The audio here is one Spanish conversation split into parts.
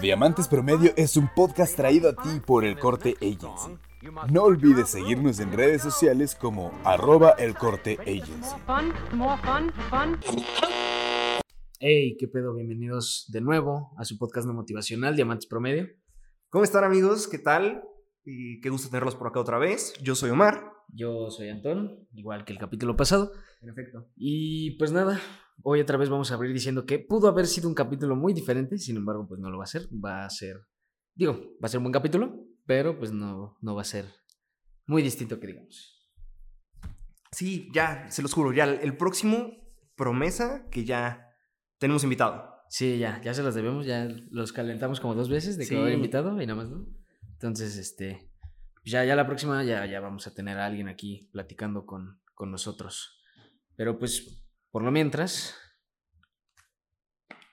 Diamantes Promedio es un podcast traído a ti por El Corte Agency. No olvides seguirnos en redes sociales como arroba El Corte Agency. Hey, qué pedo, bienvenidos de nuevo a su podcast no motivacional, Diamantes Promedio. ¿Cómo están amigos? ¿Qué tal? Y qué gusto tenerlos por acá otra vez. Yo soy Omar. Yo soy Antón, igual que el capítulo pasado. En efecto. Y pues nada, hoy otra vez vamos a abrir diciendo que pudo haber sido un capítulo muy diferente, sin embargo, pues no lo va a ser. Va a ser, digo, va a ser un buen capítulo, pero pues no, no va a ser muy distinto que digamos. Sí, ya, se los juro, ya el próximo promesa que ya tenemos invitado. Sí, ya, ya se los debemos, ya los calentamos como dos veces de que va a haber Sí. invitado y nada más, ¿no? Entonces, este, ya, ya la próxima ya, ya vamos a tener a alguien aquí platicando con, con nosotros. Pero pues, por lo mientras,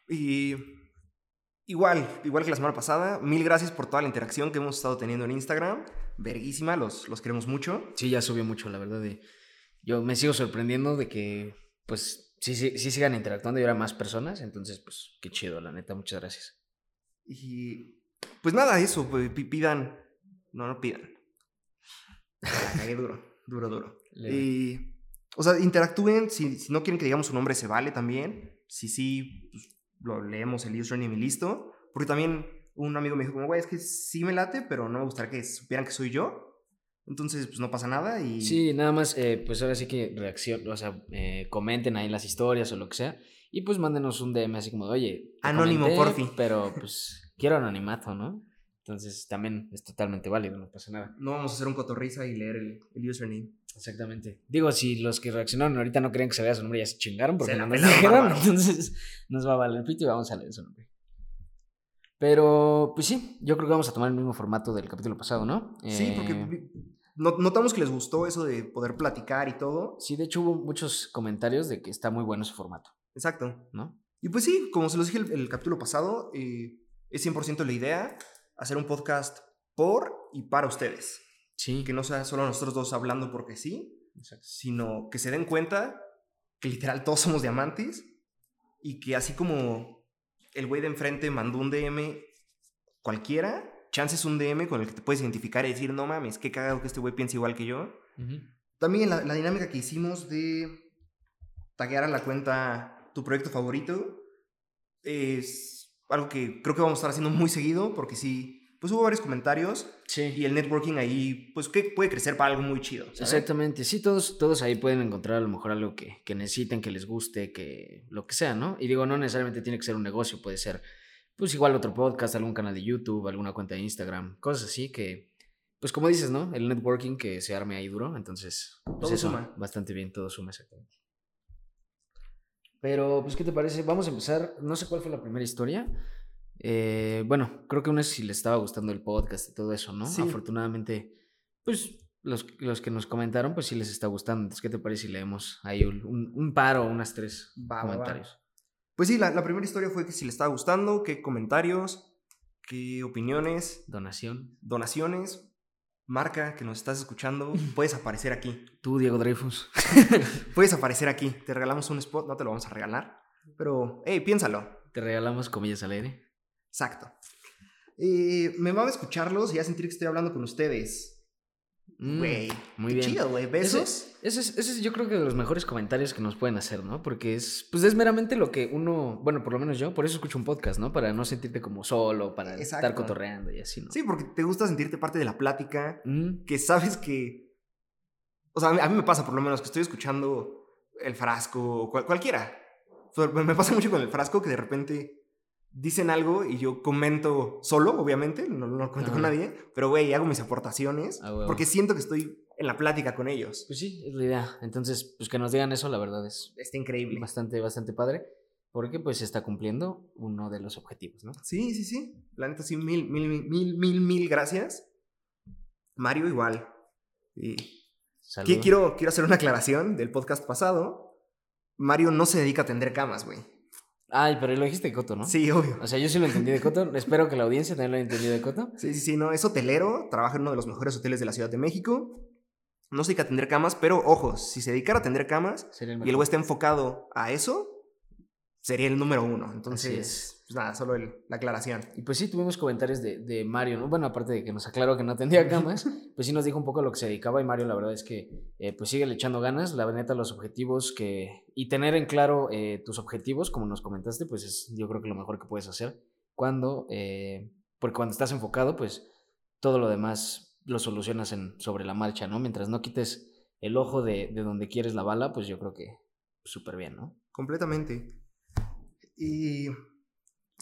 Y igual, igual que la semana pasada, mil gracias por toda la interacción que hemos estado teniendo en Instagram. Verguísima, los, los queremos mucho. sí, ya subió mucho, la verdad. De, yo me sigo sorprendiendo de que, pues, sí, sí, sí sigan interactuando y ahora más personas. Entonces, pues, qué chido, la neta, muchas gracias. Y pues nada, eso, pues, pi- pidan. No, no pidan. La cagué duro, duro, duro. Y, o sea, interactúen. Si, si no quieren que digamos su nombre, se vale también. Si sí, pues, lo leemos el username y listo. Porque también un amigo me dijo, como, güey, es que sí me late, pero no me gustaría que supieran que soy yo. Entonces, pues no pasa nada. Y Sí, nada más, eh, pues ahora sí que reacción, o sea, eh, comenten ahí las historias o lo que sea. Y pues mándenos un DM así como de, oye. Anónimo, comenté, porfi. Pero pues quiero anonimato, ¿no? Entonces también es totalmente válido, no pasa nada. no vamos a hacer un cotorriza y leer el, el username. Exactamente. Digo, si los que reaccionaron ahorita no creen que se vea su nombre, ya se chingaron porque Se no nos dijeron. Entonces nos va a valer el pito y vamos a leer su nombre. Pero, pues sí, yo creo que vamos a tomar el mismo formato del capítulo pasado, ¿no? Sí, porque Eh, notamos que les gustó eso de poder platicar y todo. Sí, de hecho hubo muchos comentarios de que está muy bueno ese formato, Exacto. ¿no? Y pues sí, como se los dije el, el capítulo pasado, eh, es 100% la idea hacer un podcast por y para ustedes. Sí. Que no sea solo nosotros dos hablando porque sí, Exacto. sino que se den cuenta que literal todos somos diamantes y que así como el güey de enfrente mandó un DM cualquiera, chance es un DM con el que te puedes identificar y decir, no mames, qué cagado que este güey piensa igual que yo. Ujú. También la, la dinámica que hicimos de taguear a la cuenta tu proyecto favorito es algo que creo que vamos a estar haciendo muy seguido porque sí, pues hubo varios comentarios Sí. y el networking ahí, pues que puede crecer para algo muy chido. ¿sabes? Exactamente, sí, todos, todos ahí pueden encontrar a lo mejor algo que, que necesiten, que les guste, que lo que sea, ¿no? Y digo, no necesariamente tiene que ser un negocio, puede ser, pues igual otro podcast, algún canal de YouTube, alguna cuenta de Instagram, cosas así que, pues como dices, ¿no? El networking que se arme ahí duro, entonces, pues Todo eso, suma. bastante bien, todo suma exactamente. Pero, pues, ¿qué te parece? Vamos a empezar, no sé cuál fue la primera historia. Eh, bueno, creo que una es si les estaba gustando el podcast y todo eso, ¿no? Sí. Afortunadamente, pues los, los que nos comentaron, pues sí les está gustando. Entonces, ¿qué te parece si leemos ahí un, un, par o unas tres Va, va, va. comentarios? Pues sí, la, la primera historia fue que si le estaba gustando, qué comentarios, qué opiniones, Donación. donaciones. Marca que nos estás escuchando, puedes aparecer aquí. Tú, Diego Dreyfus. Puedes aparecer aquí. Te regalamos un spot, no te lo vamos a regalar. Pero, hey, piénsalo. Te regalamos comillas al aire. Exacto. Eh, me va a escucharlos y ya sentir que estoy hablando con ustedes. Mm, Güey, muy qué bien. chido, güey. ¿Besos? ese es, ese es yo creo que de los mejores comentarios que nos pueden hacer, ¿no? Porque es, pues es meramente lo que uno, bueno, por lo menos yo, por eso escucho un podcast, ¿no? Para no sentirte como solo, para estar cotorreando y así, ¿no? Sí, porque te gusta sentirte parte de la plática, Mm, que sabes que... O sea, a mí, a mí me pasa por lo menos que estoy escuchando el frasco, cual- cualquiera. Me pasa mucho con el frasco que de repente dicen algo y yo comento solo, obviamente, no, no lo cuento con Ajá. nadie, pero güey, hago mis aportaciones Ah, porque siento que estoy en la plática con ellos. Pues sí, es la idea. Entonces, pues que nos digan eso, la verdad es Está increíble. bastante, bastante padre. Porque pues se está cumpliendo uno de los objetivos, ¿no? Sí, sí, sí. La neta, sí, mil, mil, mil, mil, mil, mil gracias. Mario, igual. Y quiero, quiero hacer una aclaración del podcast pasado. Mario no se dedica a tender camas, güey. Ay, pero lo dijiste de Coto, ¿no? Sí, obvio. O sea, yo sí lo entendí de Coto. Espero que la audiencia también lo haya entendido de Coto. Sí, sí, sí, no. Es hotelero, trabaja en uno de los mejores hoteles de la Ciudad de México. No se dedica a tender camas, pero ojo, si se dedicara a tender camas el y el güey está enfocado a eso, sería el número uno. Entonces, es. Pues nada, solo el- la aclaración. Y pues sí, tuvimos comentarios de, de Mario, ¿no? Bueno, aparte de que nos aclaró que no tendría camas, pues sí nos dijo un poco a lo que se dedicaba y Mario la verdad es que eh, pues sigue le echando ganas, la neta los objetivos que... Y tener en claro eh, tus objetivos, como nos comentaste, pues es yo creo que lo mejor que puedes hacer cuando... eh, porque cuando estás enfocado, pues todo lo demás lo solucionas en, sobre la marcha, ¿no? Mientras no quites el ojo de, de donde quieres la bala, pues yo creo que súper bien, ¿no? Completamente. Y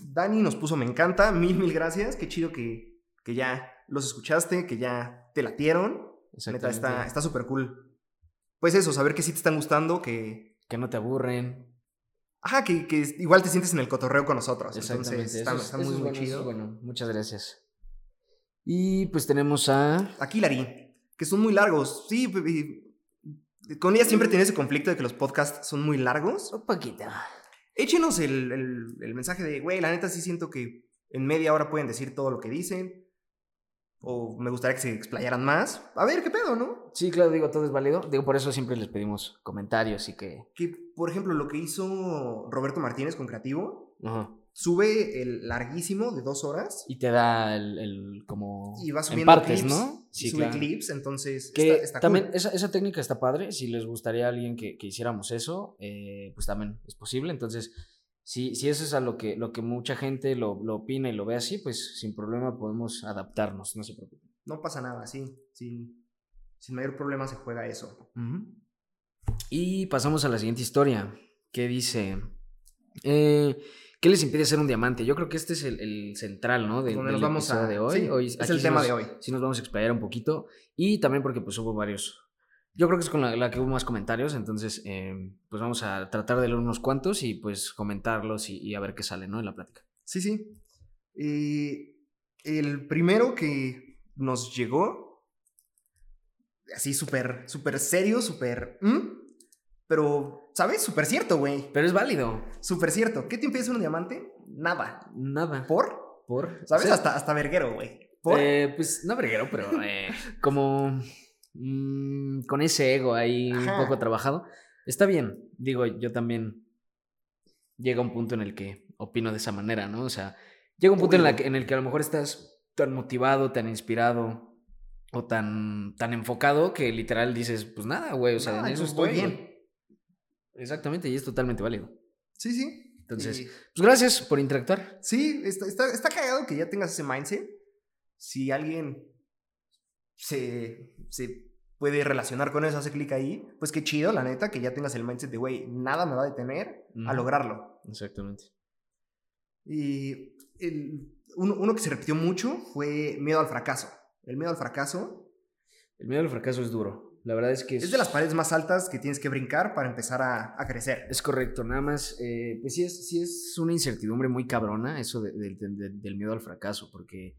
Dani nos puso me encanta, mil, mil gracias. Qué chido que, que ya los escuchaste, que ya te latieron. Neta, está está súper cool. Pues eso, saber que sí te están gustando, que... Que no te aburren. Ajá, que, que igual te sientes en el cotorreo con nosotros. Exactamente. Entonces, está, es- está muy, bueno, chido. bueno. Muchas gracias. Y pues tenemos a. Aquí, Lari, que son muy largos. Sí, p- y- con ella siempre tiene ese conflicto de que los podcasts son muy largos. Un poquito. Échenos el, el- el mensaje de, güey, la neta sí siento que en media hora pueden decir todo lo que dicen. O me gustaría que se explayaran más. A ver, ¿qué pedo, no? Sí, claro, digo, todo es válido. Digo, por eso siempre les pedimos comentarios y que. Que, por ejemplo, lo que hizo Roberto Martínez con Creativo, Ajá. Sube el larguísimo de dos horas Y te da el, el como. y va en subiendo partes, clips. ¿no? sube clips, entonces Que está, está también cool. esa, esa técnica está padre. Si les gustaría a alguien que, que hiciéramos eso, eh, pues también es posible. Entonces, si, si eso es a lo que, lo que mucha gente lo, lo opina y lo ve así, pues sin problema podemos adaptarnos, no se preocupen. No pasa nada, sí. Sin, sin mayor problema se juega eso. Y pasamos a la siguiente historia, que dice, eh, ¿qué les impide ser un diamante? Yo creo que este es el, el central, ¿no? De, Donde nos vamos a- de hoy. sí, hoy es el tema nos- de hoy. Sí nos vamos a explayar un poquito. Y también porque pues hubo varios... Yo creo que es con la, la que hubo más comentarios, entonces eh, pues vamos a tratar de leer unos cuantos y pues comentarlos y, y a ver qué sale, ¿no? En la plática. Sí, sí. Eh, el primero que nos llegó, así súper, súper serio, súper... Pero, ¿sabes? Súper cierto, güey. Pero es válido. Súper cierto. ¿Qué te impide ser un diamante? Nada. Nada. ¿Por? ¿Por? ¿Sabes? O sea, hasta, hasta verguero, güey. ¿Por? Eh, pues no verguero, pero eh, como mm, con ese ego ahí Ajá. un poco trabajado. Está bien. Digo, yo también llega un punto en el que opino de esa manera, ¿no? O sea, llega un punto en, la que- en el que a lo mejor estás tan motivado, tan inspirado o tan, tan enfocado que literal dices, pues nada, güey, o sea, Nada, en eso estoy. bien. Exactamente, y es totalmente válido. Sí, sí. Entonces, Y- pues gracias por interactuar. Sí, está, está, está cagado que ya tengas ese mindset. Si alguien se, se puede relacionar con eso, hace clic ahí, pues qué chido, la neta, que ya tengas el mindset de, güey, nada me va a detener a lograrlo. Exactamente. Y el- uno, uno que se repitió mucho fue miedo al fracaso. El miedo al fracaso El miedo al fracaso es duro. La verdad es que es de las paredes más altas que tienes que brincar para empezar a, a crecer. Es correcto, nada más, eh, pues sí es, sí es una incertidumbre muy cabrona eso de- de- de- del miedo al fracaso, porque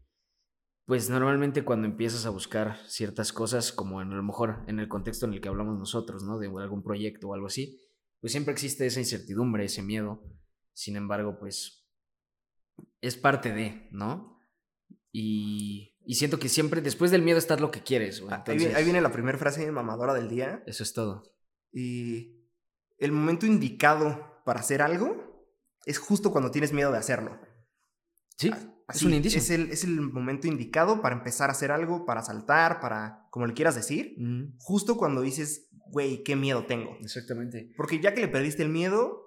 pues normalmente cuando empiezas a buscar ciertas cosas, como en, a lo mejor en el contexto en el que hablamos nosotros, ¿no? De algún proyecto o algo así, pues siempre existe esa incertidumbre, ese miedo. Sin embargo, pues es parte de, ¿no? Y, y siento que siempre después del miedo está lo que quieres, güey. Ahí viene, ahí Entonces, viene la primera frase mamadora del día. Eso es todo. Y el momento indicado para hacer algo es justo cuando tienes miedo de hacerlo. Sí, Así, un indicio. Es el, es el momento indicado para empezar a hacer algo, para saltar, para, como le quieras decir, Ujú, justo cuando dices, güey, qué miedo tengo. Exactamente. Porque ya que le perdiste el miedo,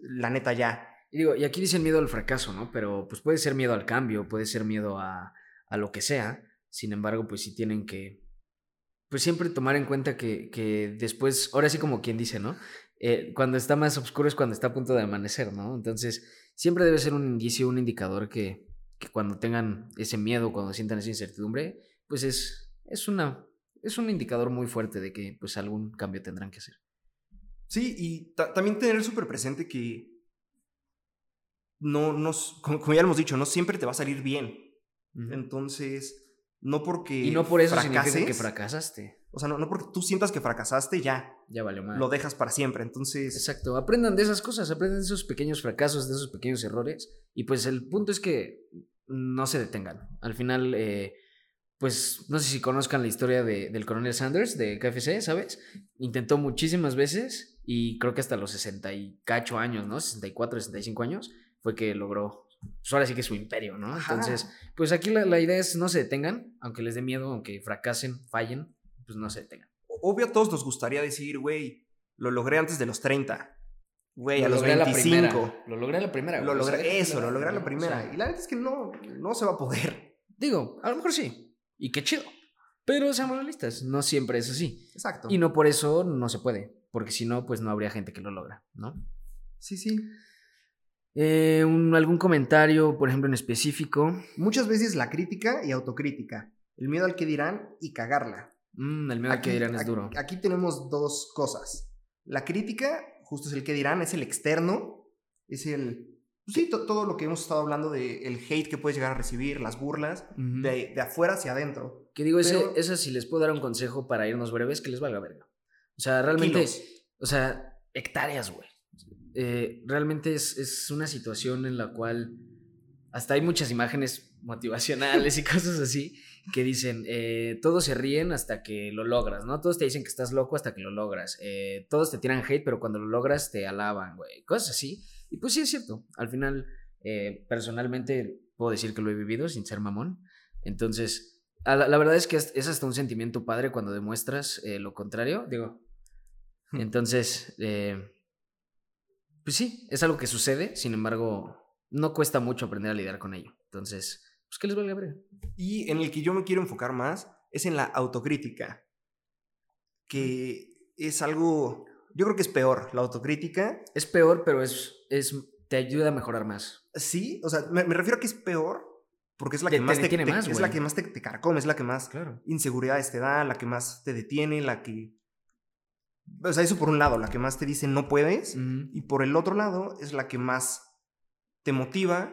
la neta ya. Y digo, y aquí dicen miedo al fracaso, ¿no? Pero pues puede ser miedo al cambio, puede ser miedo a, a lo que sea. Sin embargo, pues sí tienen que, pues siempre tomar en cuenta que, que después, ahora sí como quien dice, ¿no? Eh, cuando está más oscuro es cuando está a punto de amanecer, ¿no? Entonces, siempre debe ser un indicio, un indicador que, que cuando tengan ese miedo, cuando sientan esa incertidumbre, pues es, es, una, es un indicador muy fuerte de que pues algún cambio tendrán que hacer. Sí, y ta- también tener súper presente que no, no, como ya lo hemos dicho, no siempre te va a salir bien. Entonces, no porque Y no por eso fracases, significa que fracasaste. O sea, no, no porque tú sientas que fracasaste, ya Ya valió más. lo dejas para siempre. Entonces, Exacto, aprendan de esas cosas, aprendan de esos pequeños fracasos, de esos pequeños errores. Y pues el punto es que no se detengan. Al final, eh, pues no sé si conozcan la historia de- del coronel Sanders de KFC, ¿sabes? Intentó muchísimas veces y creo que hasta los 60 y cacho años, ¿no? 64, 65 años, fue que logró, pues ahora sí que su imperio, ¿no? Ajá. Entonces, pues aquí la, la idea es no se detengan, aunque les dé miedo, aunque fracasen, fallen, pues no se detengan. Obvio a todos nos gustaría decir, güey, lo logré antes de los 30. Güey, Lo a los logré a la 25. primera, Lo logré a la primera. Lo güey, o sea, logré, eso, lo logré a la ¿no? O primera. sea, y la verdad es que no, no se va a poder. Digo, a lo mejor sí, y qué chido, pero seamos realistas, no siempre es así. Exacto. Y no por eso no se puede, porque si no, pues no habría gente que lo logra, ¿no? Sí, sí. Eh, un- ¿Algún comentario, por ejemplo, en específico? Muchas veces la crítica y autocrítica. El miedo al que dirán y cagarla. Mm, el miedo a que dirán es aquí- duro. Aquí tenemos dos cosas. La crítica, justo es el que dirán, es el externo. Es el. pues sí, to- todo lo que hemos estado hablando de el hate que puedes llegar a recibir, las burlas, de, de afuera hacia adentro. Que digo, ese, pero- esa si les puedo dar un consejo para irnos breves, que les valga verga. O sea, realmente, Kilos. o sea, hectáreas, güey. Eh, realmente es, es una situación en la cual hasta hay muchas imágenes motivacionales y cosas así que dicen, eh, todos se ríen hasta que lo logras, ¿no? Todos te dicen que estás loco hasta que lo logras. Eh, todos te tiran hate, pero cuando lo logras te alaban, güey. Cosas así. Y pues sí es cierto. Al final, eh, personalmente puedo decir que lo he vivido sin ser mamón. Entonces, a la, la verdad es que es, es hasta un sentimiento padre cuando demuestras eh, lo contrario. Digo, Hmm. entonces, eh, pues sí, es algo que sucede. Sin embargo, no cuesta mucho aprender a lidiar con ello. Entonces, pues que les valga ver. Y en el que yo me quiero enfocar más es en la autocrítica. Que es algo. Yo creo que es peor. La autocrítica. Es peor, pero es, es, te ayuda a mejorar más. Sí, o sea, me, me refiero a que es peor porque es la que te más te, te- más, es la que más te, te carcome, es la que más Claro. inseguridades te da, la que más te detiene, la que. O sea, eso por un lado, la que más te dice no puedes. Y por el otro lado, es la que más te motiva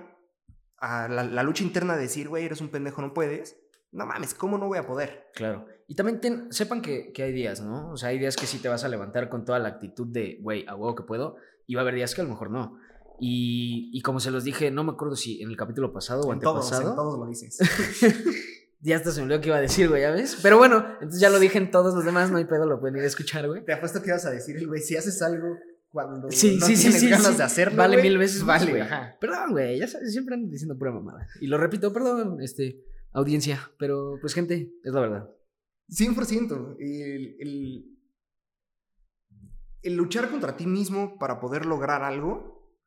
a la, la lucha interna de decir, güey, eres un pendejo, no puedes. No mames, ¿cómo no voy a poder? Claro. Y también ten- sepan que, que hay días, ¿no? O sea, hay días que sí te vas a levantar con toda la actitud de, güey, a huevo que puedo. Y va a haber días que a lo mejor no. Y, y como se los dije, no me acuerdo si en el capítulo pasado o En todos, antepasado. en todos lo dices. ya hasta se me olvidó que iba a decir, güey, ¿ya ves? Pero bueno, entonces ya lo dije en todos los demás, no hay pedo, lo pueden ir a escuchar, güey. Te apuesto que ibas a decir, güey, si haces algo cuando Sí, no sí, tienes sí, ganas de hacerlo, Vale mil veces vale, güey. ajá. Perdón, güey, ya sabes, siempre ando diciendo pura mamada. Y lo repito, perdón, este, audiencia. Pero, pues, gente, es la verdad. 100%. El, el, el luchar contra ti mismo para poder lograr algo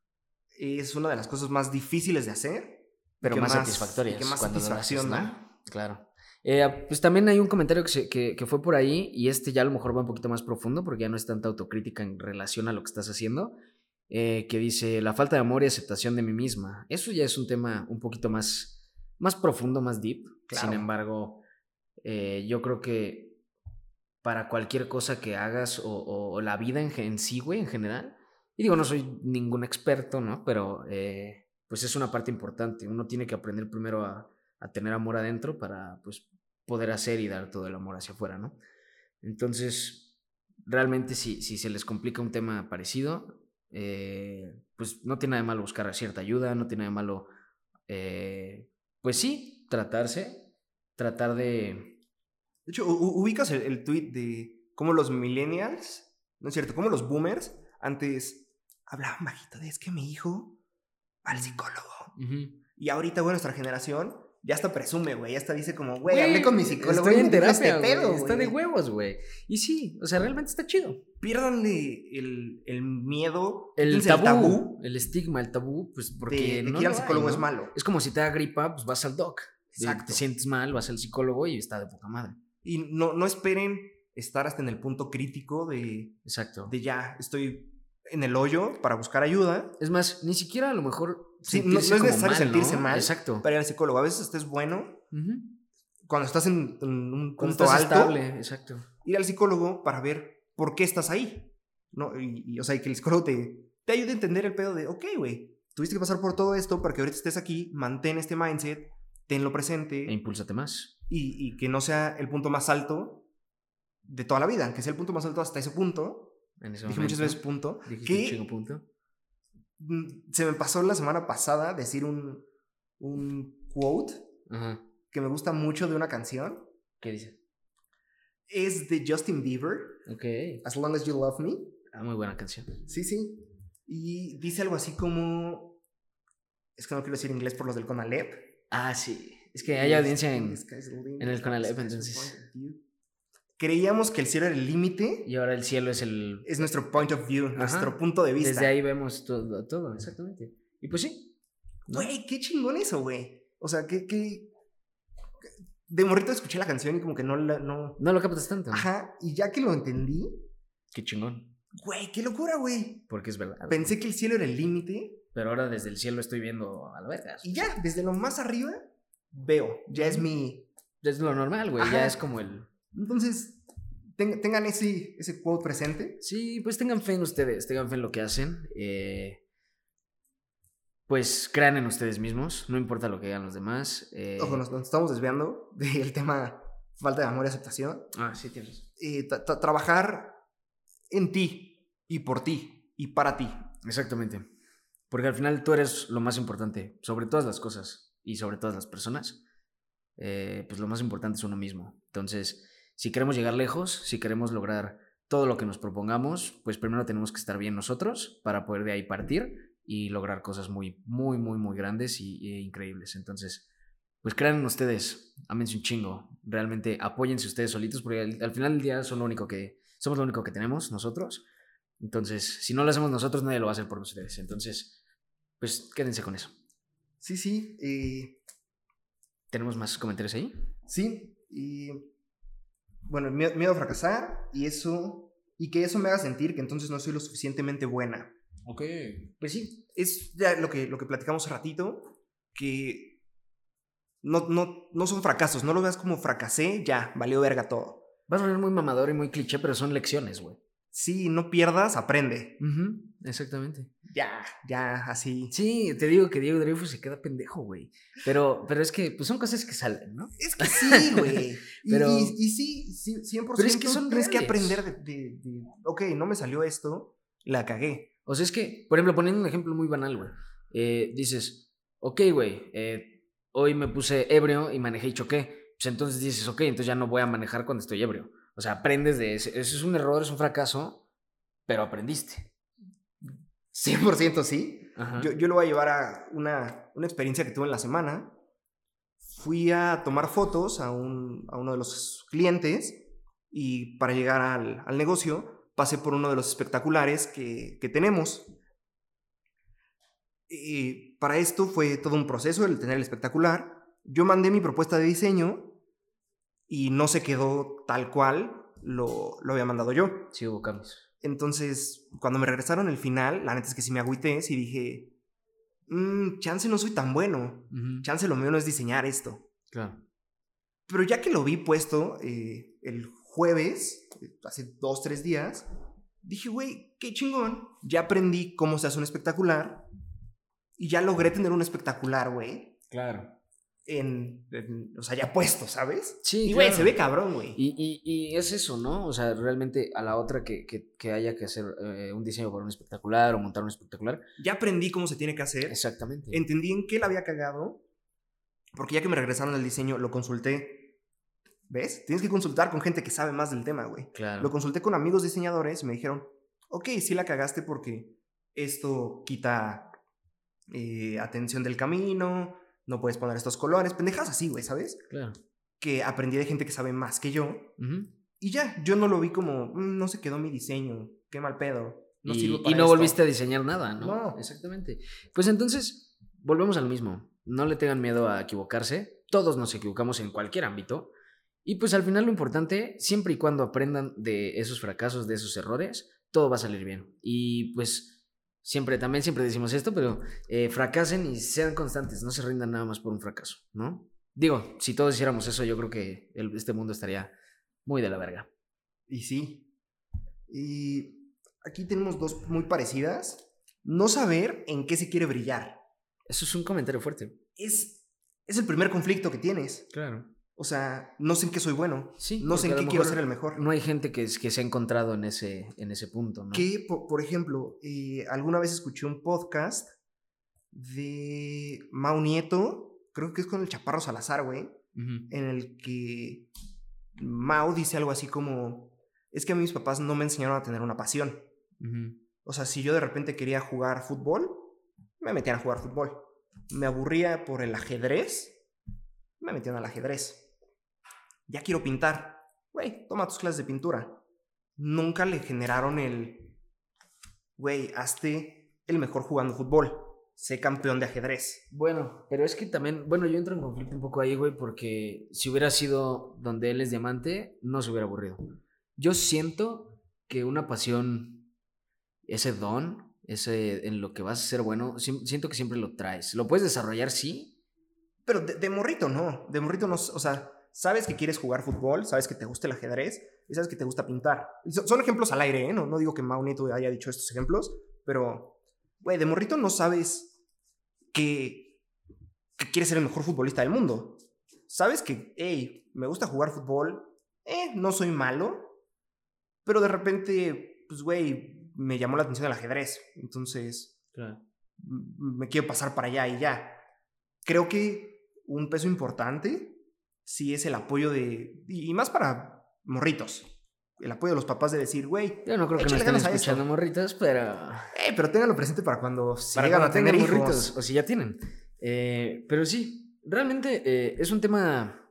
es una de las cosas más difíciles de hacer. Pero que más, más- satisfactorias. que más lo satisfacción haces, ¿no? da. Claro. Eh, pues también hay un comentario que, se- que, que fue por ahí, y este ya a lo mejor va un poquito más profundo, porque ya no es tanta autocrítica en relación a lo que estás haciendo, eh, que dice, la falta de amor y aceptación de mí misma. Eso ya es un tema un poquito más, más profundo, más deep. Claro. Sin embargo, eh, yo creo que para cualquier cosa que hagas o, o- o la vida en, en sí, güey, en general, y digo, no soy ningún experto, ¿no? Pero pues es una parte importante. Uno tiene que aprender primero a, a tener amor adentro para pues poder hacer y dar todo el amor hacia afuera, ¿no? Entonces, realmente si, si se les complica un tema parecido, eh, pues no tiene nada de malo buscar cierta ayuda, no tiene nada de malo, eh, pues sí, tratarse, tratar de... De hecho, ubicas el, el tweet de cómo los millennials, ¿no es cierto? Cómo los boomers antes hablaban bajito de es que mi hijo va al psicólogo. Y ahorita, güey, nuestra generación ya hasta presume, güey. Ya hasta dice como, güey, hablé con mi psicólogo. Estoy en terapia, este está de güey". huevos, güey. Y sí, o sea, realmente está chido. Piérdanle el, el miedo, El tabú, el estigma, el tabú, pues porque de, de no que ir al hay, psicólogo ¿no? es malo. Es como si te da gripa, pues vas al doc. Exacto. Te sientes mal, vas al psicólogo y está de poca madre. Y no, no esperen estar hasta en el punto crítico de, Exacto. de ya estoy en el hoyo para buscar ayuda. Es más, ni siquiera a lo mejor. Sí, no- no es necesario sentirse mal. Exacto. Para ir al psicólogo. A veces estés bueno Ujú. cuando estás en, en un punto alto. estable, exacto. Ir al psicólogo para ver por qué estás ahí. ¿no? Y, y, o sea, y que el psicólogo te, te ayude a entender el pedo de, ok, güey, tuviste que pasar por todo esto para que ahorita estés aquí, mantén este mindset, tenlo presente. E impúlsate más. y, y que no sea el punto más alto de toda la vida, que sea el punto más alto hasta ese punto. En ese Dije muchas momento. veces punto. Que punto. Mm, se me pasó la semana pasada decir un, un quote Ajá. que me gusta mucho de una canción. ¿Qué dice? Es de Justin Bieber, Ok. As Long As You Love Me. Ah, muy buena canción. Sí, sí. Y dice algo así como. Es que no quiero decir inglés por los del Conalep. Ah, sí. Es que hay audiencia en, en el Conalep, entonces. Creíamos que el cielo era el límite. Y ahora el cielo es el. Es nuestro point of view, nuestro punto de vista. Desde ahí vemos todo, todo, exactamente. Y pues sí. Güey, qué chingón eso, güey. O sea, que, que. De morrito escuché la canción y como que no la. No, no lo captas tanto. Ajá. Y ya que lo entendí. Qué chingón. Güey, qué locura, güey. Porque es verdad. Pensé que el cielo era el límite. Pero ahora desde el cielo estoy viendo a la verga. Y ya, desde lo más arriba, veo. Ya es mi. Es lo normal, güey. Ya es como el. Entonces, tengan ese, ese quote presente. Sí, pues tengan fe en ustedes, tengan fe en lo que hacen. Eh, pues crean en ustedes mismos, no importa lo que digan los demás. Eh, Ojo, nos, estamos desviando del tema falta de amor y aceptación. Ah, sí, tienes. Eh, trabajar en ti y por ti y para ti. Exactamente. Porque al final tú eres lo más importante, sobre todas las cosas y sobre todas las personas. pues lo más importante es uno mismo. Entonces, si queremos llegar lejos, si queremos lograr todo lo que nos propongamos, pues primero tenemos que estar bien nosotros para poder de ahí partir y lograr cosas muy, muy, muy, muy grandes y, increíbles. Entonces, pues crean en ustedes, amense un chingo, realmente apóyense ustedes solitos porque al, final del día son lo único que, somos lo único que tenemos nosotros. Entonces, si no lo hacemos nosotros, nadie lo va a hacer por ustedes. Entonces, pues quédense con eso. Sí, sí. y ¿Tenemos más comentarios ahí? Sí. Y bueno, miedo, a fracasar y eso, y que eso me haga sentir que entonces no soy lo suficientemente buena. Ok. Pues sí, es ya lo que, lo que platicamos hace ratito, que no, no, no son fracasos, no lo veas como fracasé, ya, valió verga todo. Vas a ver muy mamador y muy cliché, pero son lecciones, güey. Sí, no pierdas, aprende. exactamente. Ya, ya, así. Sí, te digo que Diego Dreyfus se queda pendejo, güey. Pero, pero es que pues son cosas que salen, ¿no? Es que sí, güey. pero... y, sí, sí, 100%. Pero es que son tienes que aprender de, de, Ok, no me salió esto, la cagué. O sea, es que, por ejemplo, poniendo un ejemplo muy banal, güey. Eh, dices, ok, güey, eh, hoy me puse ebrio y manejé y choqué. Pues entonces dices, ok, entonces ya no voy a manejar cuando estoy ebrio. O sea, aprendes de ese. Eso es un error, es un fracaso, pero aprendiste. 100% sí. Yo, yo, lo voy a llevar a una, una, experiencia que tuve en la semana. Fui a tomar fotos a, un, a uno de los clientes y para llegar al, al, negocio pasé por uno de los espectaculares que, que tenemos. Y para esto fue todo un proceso el tener el espectacular. Yo mandé mi propuesta de diseño y no se quedó tal cual lo, lo había mandado yo. Sí, hubo cambios. Entonces, cuando me regresaron el final, la neta es que sí me agüité, sí dije, mmm, chance no soy tan bueno, chance lo mío no es diseñar esto. Claro. Pero ya que lo vi puesto eh, el jueves, hace dos, tres días, dije, güey, qué chingón, ya aprendí cómo se hace un espectacular y ya logré tener un espectacular, güey. Claro en, o sea, ya puesto, ¿sabes? Sí. Y, güey, se ve cabrón, güey. Y, y, y, es eso, ¿no? O sea, realmente a la otra que, que, haya que hacer eh, un diseño para un espectacular o montar un espectacular. Ya aprendí cómo se tiene que hacer. Exactamente. Entendí en qué la había cagado. Porque ya que me regresaron el diseño, lo consulté. ¿Ves? Tienes que consultar con gente que sabe más del tema, güey. Claro. Lo consulté con amigos diseñadores y me dijeron, ok, sí la cagaste porque esto quita eh, atención del camino, no puedes poner estos colores, pendejas así, güey, ¿sabes? Claro. Que aprendí de gente que sabe más que yo. Y ya, yo no lo vi como, mm, no se quedó mi diseño, qué mal pedo. No y, y no volviste a diseñar nada, ¿no? No. Exactamente. Pues entonces, volvemos al mismo. No le tengan miedo a equivocarse. Todos nos equivocamos en cualquier ámbito. Y pues al final lo importante, siempre y cuando aprendan de esos fracasos, de esos errores, todo va a salir bien. Y pues Siempre, también siempre decimos esto, pero eh, fracasen y sean constantes, no se rindan nada más por un fracaso, ¿no? Digo, si todos hiciéramos eso, yo creo que este mundo estaría muy de la verga. Y sí. Y aquí tenemos dos muy parecidas. No saber en qué se quiere brillar. Eso es un comentario fuerte. Es, es el primer conflicto que tienes. Claro. O sea, no sé en qué soy bueno. Sí, no sé en qué quiero ser el mejor. No hay gente que, que se ha encontrado en ese, en ese punto, ¿no? Que, por, ejemplo, eh, alguna vez escuché un podcast de Mau Nieto, creo que es con el Chaparro Salazar, güey, en el que Mau dice algo así como, es que a mis papás no me enseñaron a tener una pasión. O sea, si yo de repente quería jugar fútbol, me metían a jugar fútbol. Me aburría por el ajedrez, me metían al ajedrez. Ya quiero pintar. Güey, toma tus clases de pintura. Nunca le generaron el, güey, hazte el mejor jugando fútbol. Sé campeón de ajedrez. Bueno, pero es que también, bueno, yo entro en conflicto un poco ahí, güey, porque si hubiera sido donde él es diamante, no se hubiera aburrido. Yo siento que una pasión, ese don, ese en lo que vas a ser bueno, siento que siempre lo traes. Lo puedes desarrollar, sí, Pero de, de morrito no. De morrito no. O sea, sabes que quieres jugar fútbol, sabes que te gusta el ajedrez y sabes que te gusta pintar. Y son ejemplos al aire, ¿eh? No, no digo que Mau Nieto haya dicho estos ejemplos, pero, güey, de morrito no sabes que, que quieres ser el mejor futbolista del mundo. Sabes que, hey, me gusta jugar fútbol, eh, no soy malo, pero de repente, pues, güey, me llamó la atención el ajedrez. Entonces, claro. me quiero pasar para allá y ya. Creo que un peso importante sí es el apoyo de. Y más para morritos. El apoyo de los papás de decir, güey, Yo no creo que Échale estén escuchando morritas, pero... eh, pero ténganlo presente para cuando se para llegan a tener hijos. morritos, o si ya tienen. Eh, pero sí, realmente eh, es un tema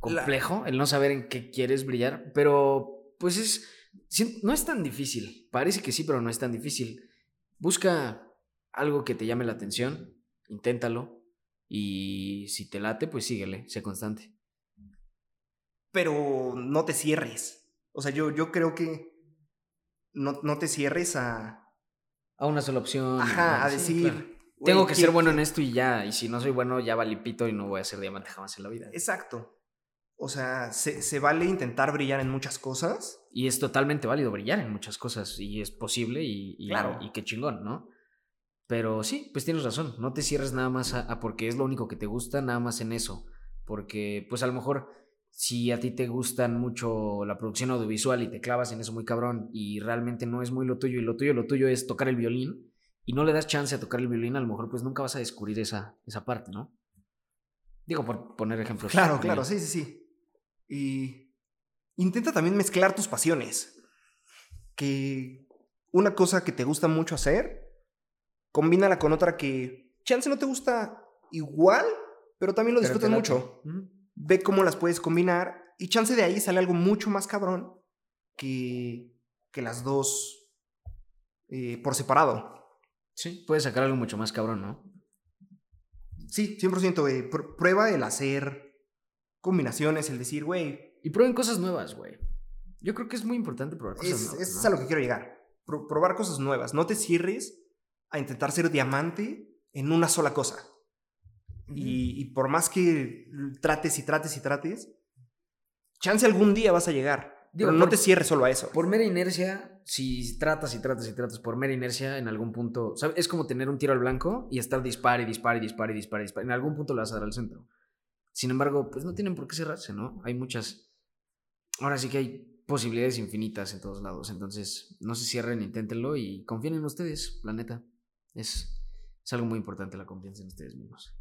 complejo el no saber en qué quieres brillar, pero pues es, no es tan difícil. Parece que sí, pero no es tan difícil. Busca algo que te llame la atención, inténtalo y si te late, pues síguele, sé constante. Pero no te cierres. O sea, yo, yo creo que no, no te cierres a. A una sola opción. Ajá, a sí, decir. claro. Tengo que ser ¿qué- bueno en esto y ya, y si no soy bueno, ya valí pito y no voy a ser diamante jamás en la vida. Exacto. O sea, se, se vale intentar brillar en muchas cosas. Y es totalmente válido brillar en muchas cosas y es posible y, y, Claro. y qué chingón, ¿no? Pero sí, pues tienes razón, no te cierres nada más a, a porque es lo único que te gusta, nada más en eso. Porque pues a lo mejor si a ti te gustan mucho la producción audiovisual y te clavas en eso muy cabrón y realmente no es muy lo tuyo y lo tuyo, lo tuyo es tocar el violín y no le das chance a tocar el violín, a lo mejor pues nunca vas a descubrir esa, esa parte, ¿no? Digo, por poner ejemplos. Claro, claro, sí, sí, sí. Y intenta también mezclar tus pasiones. Que una cosa que te gusta mucho hacer, combínala con otra que chance no te gusta igual, pero también lo pero disfrutas mucho. Ve cómo las puedes combinar y chance de ahí sale algo mucho más cabrón que, que las dos eh, por separado. Sí, puedes sacar algo mucho más cabrón, ¿no? Sí, 100%, güey. Pr- prueba el hacer combinaciones, el decir, güey, Y prueben cosas nuevas, güey. Yo creo que es muy importante probar cosas Es, nuevas. es ¿no? a lo que quiero llegar. Pro- probar cosas nuevas. No te cierres a intentar ser diamante en una sola cosa. Y, y por más que trates y trates y trates, chance algún día vas a llegar. Digo, pero no por- te cierres solo a eso. Por mera inercia, si tratas y tratas y tratas por mera inercia, en algún punto, ¿sabes? Es como tener un tiro al blanco y estar dispare, dispare, dispare, dispare, dispare. En algún punto le vas a dar al centro. Sin embargo, pues no tienen por qué cerrarse, ¿no? Hay muchas. Ahora sí que hay posibilidades infinitas en todos lados. Entonces, no se cierren, inténtenlo y confíen en ustedes, la neta. Es, es algo muy importante la confianza en ustedes mismos.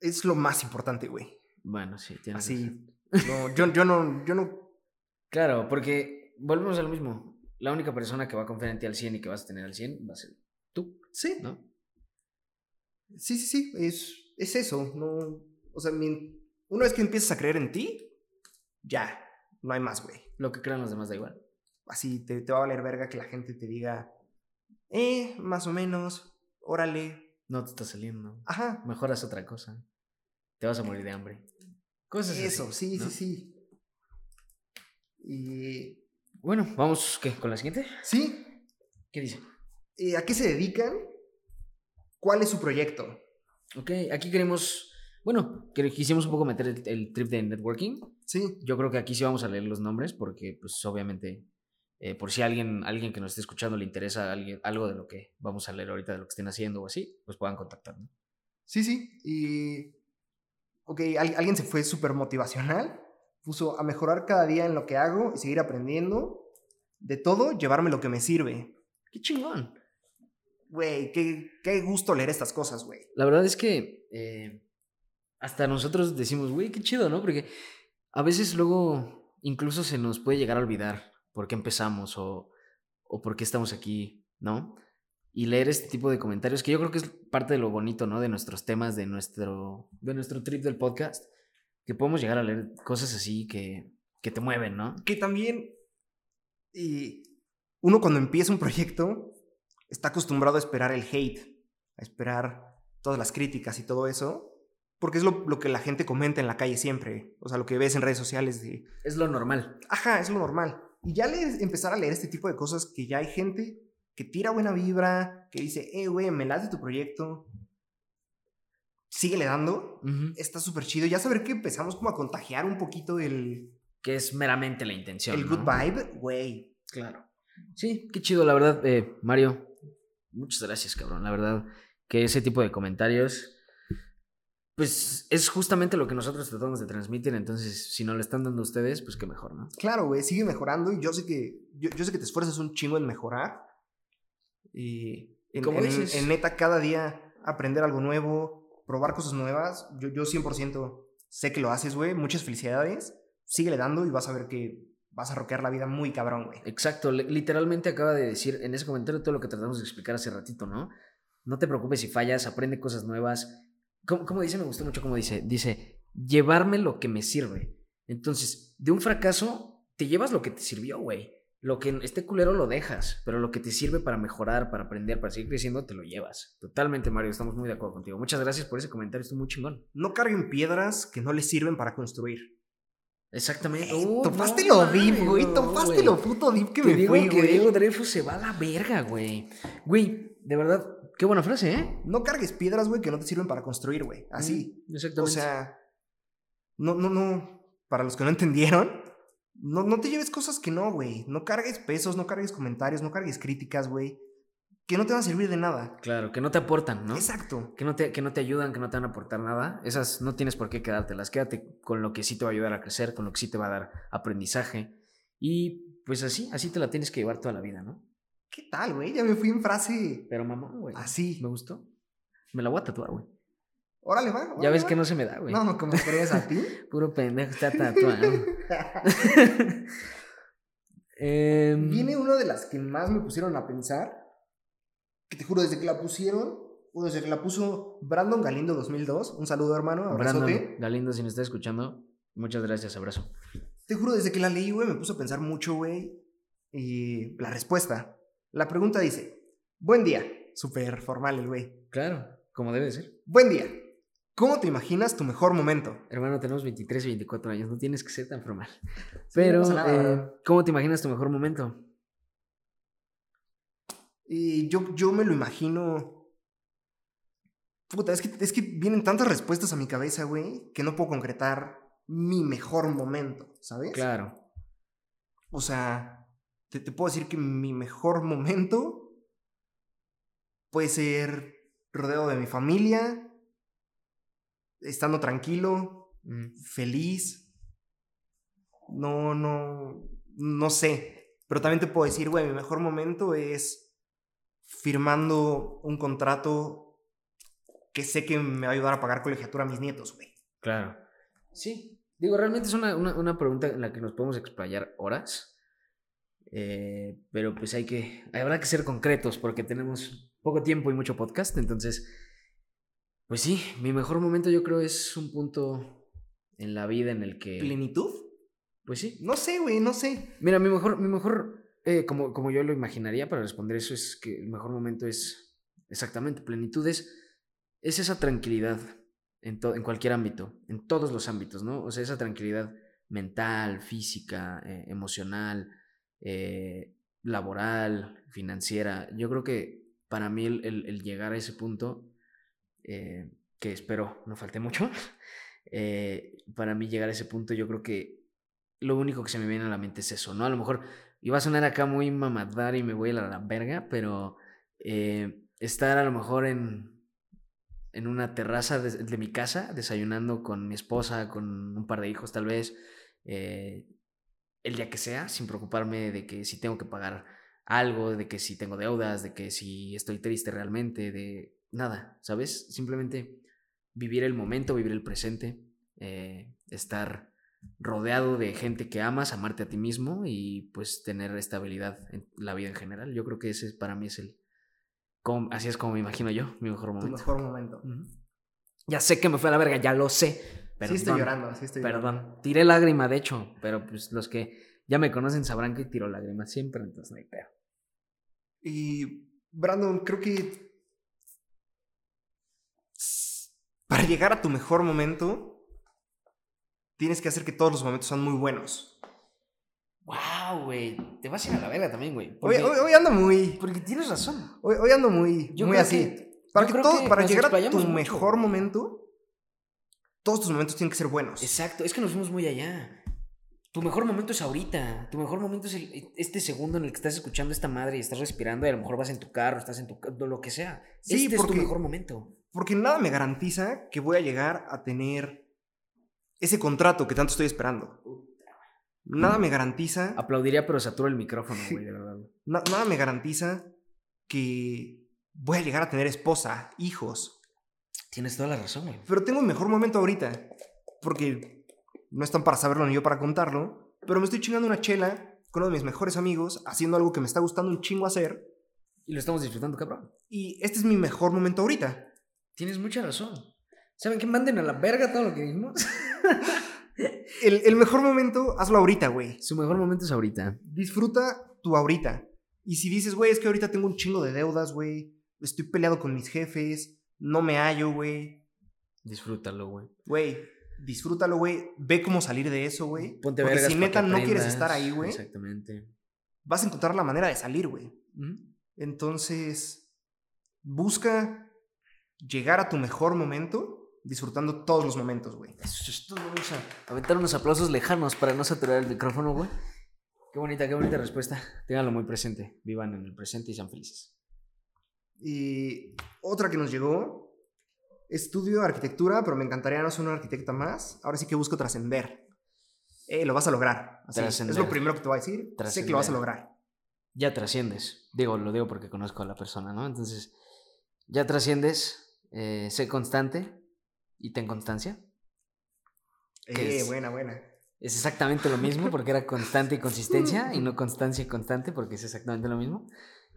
Es lo más importante, güey. Bueno, sí, tienes razón. Así. No, yo, yo no. Yo no. Claro, porque volvemos a lo mismo. La única persona que va a confiar en ti al 100 y que vas a tener al 100 va a ser tú, Sí. ¿no? Sí, sí, sí. Es, es eso. No. O sea, mi- una vez que empiezas a creer en ti, ya. No hay más, güey. Lo que crean los demás da igual. así te, te va a valer verga que la gente te diga, eh, más o menos, órale, No te está saliendo. ajá. Mejoras otra cosa. Te vas a morir de hambre. Cosas así, Eso, sí, ¿no? sí, sí. Y Bueno, vamos, ¿qué? ¿Con la siguiente? sí, ¿Qué dice? eh, ¿a qué se dedican? ¿Cuál es su proyecto? Ok, aquí queremos... Bueno, quisimos un poco meter el, el trip de networking. Sí, Yo creo que aquí sí vamos a leer los nombres porque, pues, obviamente, eh, por si alguien, alguien que nos esté escuchando le interesa alguien, algo de lo que vamos a leer ahorita, de lo que estén haciendo o así, pues puedan contactar, ¿no? sí, sí. Y, ok, al- alguien se fue súper motivacional, puso a mejorar cada día en lo que hago y seguir aprendiendo. De todo, llevarme lo que me sirve. ¡Qué chingón! Güey, qué, qué gusto leer estas cosas, güey. La verdad es que eh, hasta nosotros decimos, güey, qué chido, ¿no? Porque a veces luego incluso se nos puede llegar a olvidar por qué empezamos o o por qué estamos aquí, ¿no? Y leer este tipo de comentarios, que yo creo que es parte de lo bonito, ¿no? De nuestros temas, de nuestro, de nuestro trip del podcast, que podemos llegar a leer cosas así que, que te mueven, ¿no? Que también y uno cuando empieza un proyecto está acostumbrado a esperar el hate, a esperar todas las críticas y todo eso, porque es lo, lo, que la gente comenta en la calle siempre, o sea, lo que ves en redes sociales de... Es lo normal. Ajá, es lo normal. Y ya le, empezar a leer este tipo de cosas que ya hay gente que tira buena vibra, que dice, eh, güey, me late tu proyecto, síguele dando, está súper chido. Ya saber que empezamos como a contagiar un poquito el... Que es meramente la intención. El good vibe, güey. Claro. Sí, qué chido, la verdad, eh, Mario. Muchas gracias, cabrón. La verdad, que ese tipo de comentarios, pues es justamente lo que nosotros tratamos de transmitir. Entonces, si no le están dando a ustedes, pues qué mejor, ¿no? Claro, güey, sigue mejorando y yo sé que, yo, sé que te esfuerzas un chingo en mejorar. Y en, ¿Cómo en, dices? en neta, cada día aprender algo nuevo, probar cosas nuevas. Yo, yo 100% sé que lo haces, güey. Muchas felicidades. Síguele dando y vas a ver que vas a rockear la vida muy cabrón, güey. Exacto, literalmente acaba de decir en ese comentario todo lo que tratamos de explicar hace ratito, ¿no? No te preocupes si fallas, aprende cosas nuevas. Como, dice, me gustó mucho como dice, dice, llevarme lo que me sirve. Entonces, de un fracaso, te llevas lo que te sirvió, güey. Lo que esté culero lo dejas, pero lo que te sirve para mejorar, para aprender, para seguir creciendo, te lo llevas. Totalmente, Mario, estamos muy de acuerdo contigo. Muchas gracias por ese comentario, estuvo muy chingón. No carguen piedras que no les sirven para construir. Exactamente. Uh, topaste no, lo deep, güey. Topaste wey. lo puto deep que Te me digo fui, que. Diego Dreyfus se va a la verga, güey. Güey, de verdad, qué buena frase, ¿eh? No cargues piedras, güey, que no te sirven para construir, güey. Así. Mm, exactamente. O sea, no, no, no. Para los que no entendieron, no, no te lleves cosas que no, güey. No cargues pesos, no cargues comentarios, no cargues críticas, güey. Que no te van a servir de nada. Claro, que no te aportan, ¿no? Exacto. Que no, te, que no te ayudan, que no te van a aportar nada. Esas no tienes por qué quedártelas. Quédate con lo que sí te va a ayudar a crecer, con lo que sí te va a dar aprendizaje. Y pues así, así te la tienes que llevar toda la vida, ¿no? ¿Qué tal, güey? Ya me fui en frase. Pero mamá, güey. Así. Me gustó. Me la voy a tatuar, güey. Órale, va. órale, Ya ves va. que no se me da, güey. No, como crees a ti. Puro pendejo está tatuado. Em, Viene una de las que más me pusieron a pensar. Que te juro, desde que la pusieron, o desde que la puso Brandon Galindo 2002. Un saludo, hermano. Abrazote. Brandon Galindo, si me estás escuchando, muchas gracias, abrazo. Te juro, desde que la leí, güey, me puso a pensar mucho, güey. Y la respuesta. La pregunta dice: Buen día. Súper formal el güey. Claro, como debe ser. Buen día. ¿Cómo te imaginas tu mejor momento? Hermano, tenemos 23 y 24 años, no tienes que ser tan formal. Pero, eh. ¿cómo te imaginas tu mejor momento? Y yo, yo me lo imagino. Puta, es que, es que vienen tantas respuestas a mi cabeza, güey, que no puedo concretar mi mejor momento, ¿sabes? Claro. O sea, te, te puedo decir que mi mejor momento puede ser rodeado de mi familia, estando tranquilo, Mm, feliz. No, no, no sé. Pero también te puedo decir, güey, mi mejor momento es firmando un contrato que sé que me va a ayudar a pagar colegiatura a mis nietos, güey. Claro. Sí. Digo, realmente es una, una- una pregunta en la que nos podemos explayar horas. Eh, pero pues hay que. Habrá que ser concretos porque tenemos poco tiempo y mucho podcast. Entonces, pues sí, mi mejor momento yo creo es un punto en la vida en el que. ¿Plenitud? Pues sí. No sé, güey, no sé. Mira, mi mejor, mi mejor, eh, como, como yo lo imaginaría para responder eso, es que el mejor momento es exactamente plenitud, es, es esa tranquilidad en, en cualquier ámbito, en todos los ámbitos, ¿no? O sea, esa tranquilidad mental, física, eh, emocional, eh, laboral, financiera. Yo creo que para mí el, el- el llegar a ese punto, eh, que espero no falte mucho, eh, para mí llegar a ese punto yo creo que lo único que se me viene a la mente es eso, ¿no? A lo mejor iba a sonar acá muy mamadar y me voy a la, verga, pero eh, estar a lo mejor en, en una terraza de, mi casa, desayunando con mi esposa, con un par de hijos tal vez, el día que sea, sin preocuparme de que si tengo que pagar algo, de que si tengo deudas, de que si estoy triste realmente, de nada, ¿sabes? Simplemente vivir el momento, vivir el presente, eh, estar rodeado de gente que amas, amarte a ti mismo y pues tener estabilidad en la vida en general. Yo creo que ese para mí es el... como- así es como me imagino yo, mi mejor Tu momento. mejor momento. Ya sé que me fue a la verga, ya lo sé. Perdón, sí estoy llorando, sí estoy llorando. Perdón. Tiré lágrima, de hecho, pero pues los que ya me conocen sabrán que tiro lágrimas siempre, entonces no hay pedo. Y Brandon, creo que para llegar a tu mejor momento, tienes que hacer que todos los momentos sean muy buenos. Wow, güey. Te vas a ir a la verga también, güey. Hoy, hoy- hoy ando muy, porque tienes razón. hoy, hoy ando muy, Yo muy así. que- para que todo, que para llegar a tu mucho, mejor momento, todos tus momentos tienen que ser buenos. Exacto, es que nos fuimos muy allá. Tu mejor momento es ahorita. Tu mejor momento es el- este segundo en el que estás escuchando esta madre y estás respirando y a lo mejor vas en tu carro, estás en tu lo que sea. Sí, este es porque- tu mejor momento. Porque nada me garantiza que voy a llegar a tener ese contrato que tanto estoy esperando. Nada me garantiza, Aplaudiría, pero saturo el micrófono, güey, de verdad. na- nada me garantiza que voy a llegar a tener esposa, hijos. Tienes toda la razón, güey. Pero tengo el mejor momento ahorita. Porque no están para saberlo ni yo para contarlo. Pero me estoy chingando una chela con uno de mis mejores amigos, haciendo algo que me está gustando un chingo hacer. Y lo estamos disfrutando, cabrón. Y este es mi mejor momento ahorita. Tienes mucha razón. ¿Saben qué? Manden a la verga todo lo que dijimos. El, el mejor momento, hazlo ahorita, güey. Su mejor momento es ahorita. Disfruta tu ahorita. Y si dices, güey, es que ahorita tengo un chingo de deudas, güey. Estoy peleado con mis jefes. No me hallo, güey. Disfrútalo, güey. Güey, disfrútalo, güey. Ve cómo salir de eso, güey. Ponte Porque vergas si neta no quieres estar ahí, güey, Exactamente. vas a encontrar la manera de salir, güey. Entonces, busca llegar a tu mejor momento disfrutando todos los momentos, güey. Eso es todo. Vamos a aventar unos aplausos lejanos para no saturar el micrófono, güey. Qué bonita, qué bonita respuesta. Ténganlo muy presente. Vivan en el presente y sean felices. Y otra que nos llegó, estudio arquitectura, pero me encantaría no ser una arquitecta más. Ahora sí que busco trascender. Eh, lo vas a lograr. Así, es lo primero que te voy a decir. Sé que lo vas a lograr. Ya trasciendes. Digo, lo digo porque conozco a la persona, ¿no? Entonces, ya trasciendes. Eh, sé constante y ten constancia. ¿Qué Eh, es? buena, buena. Es exactamente lo mismo porque era constante y consistencia y no constancia y constante porque es exactamente lo mismo.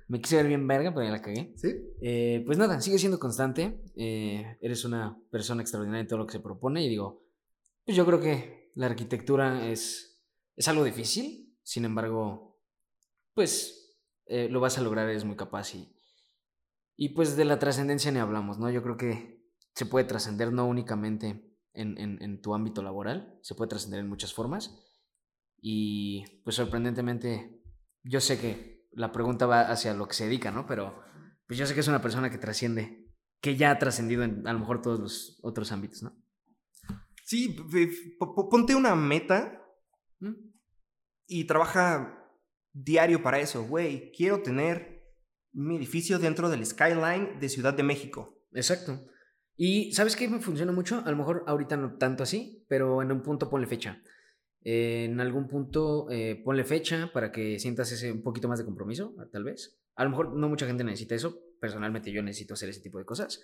Me quise ver bien verga, pero ya la cagué. ¿Sí? Eh, pues nada, sigue siendo constante. eh, eres una persona extraordinaria en todo lo que se propone. Y digo, pues yo creo que la arquitectura es, es algo difícil. Sin embargo, pues eh, lo vas a lograr, eres muy capaz. Y, y pues de la trascendencia ni hablamos, ¿no? Yo creo que se puede trascender no únicamente en, en- en tu ámbito laboral, se puede trascender en muchas formas. Y pues sorprendentemente, yo sé que la pregunta va hacia lo que se dedica, ¿no? Pero pues yo sé que es una persona que trasciende, que ya ha trascendido en a lo mejor todos los otros ámbitos, ¿no? Sí, ponte una meta ¿Mm? y trabaja diario para eso, güey. Quiero tener mi edificio dentro del skyline de Ciudad de México. Exacto. Y ¿sabes qué me funciona mucho? A lo mejor ahorita no tanto así, pero en un punto ponle fecha. En algún punto eh, ponle fecha para que sientas ese un poquito más de compromiso, tal vez. A lo mejor no mucha gente necesita eso. Personalmente yo necesito hacer ese tipo de cosas.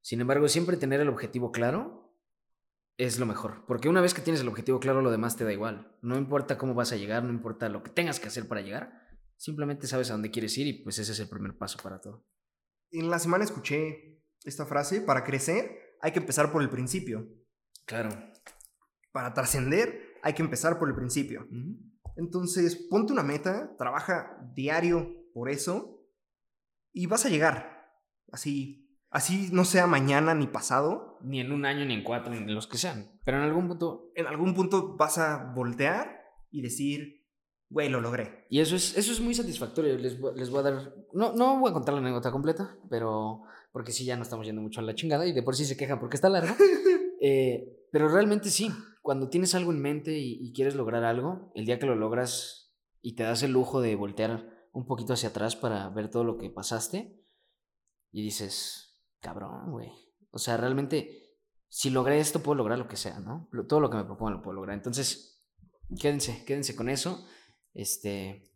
Sin embargo, siempre tener el objetivo claro es lo mejor. Porque una vez que tienes el objetivo claro, lo demás te da igual. No importa cómo vas a llegar, no importa lo que tengas que hacer para llegar. Simplemente sabes a dónde quieres ir y pues ese es el primer paso para todo. En la semana escuché esta frase, para crecer hay que empezar por el principio. Claro. Para trascender hay que empezar por el principio. Entonces, ponte una meta, trabaja diario por eso y vas a llegar. Así, así no sea mañana ni pasado, Ni en un año, ni en cuatro, ni en los que sean. Pero en algún punto. en algún punto vas a voltear y decir, güey, lo logré. Y eso es, eso es muy satisfactorio. Les, les voy a dar. No, no voy a contar la anécdota completa, pero. Porque sí, ya no estamos yendo mucho a la chingada y de por sí se quejan porque está largo. Eh, pero realmente sí. Cuando tienes algo en mente y, y quieres lograr algo, el día que lo logras y te das el lujo de voltear un poquito hacia atrás para ver todo lo que pasaste y dices, cabrón, güey. O sea, realmente, si logré esto, puedo lograr lo que sea, ¿no? Todo lo que me proponga lo puedo lograr. Entonces, quédense, quédense con eso. Este.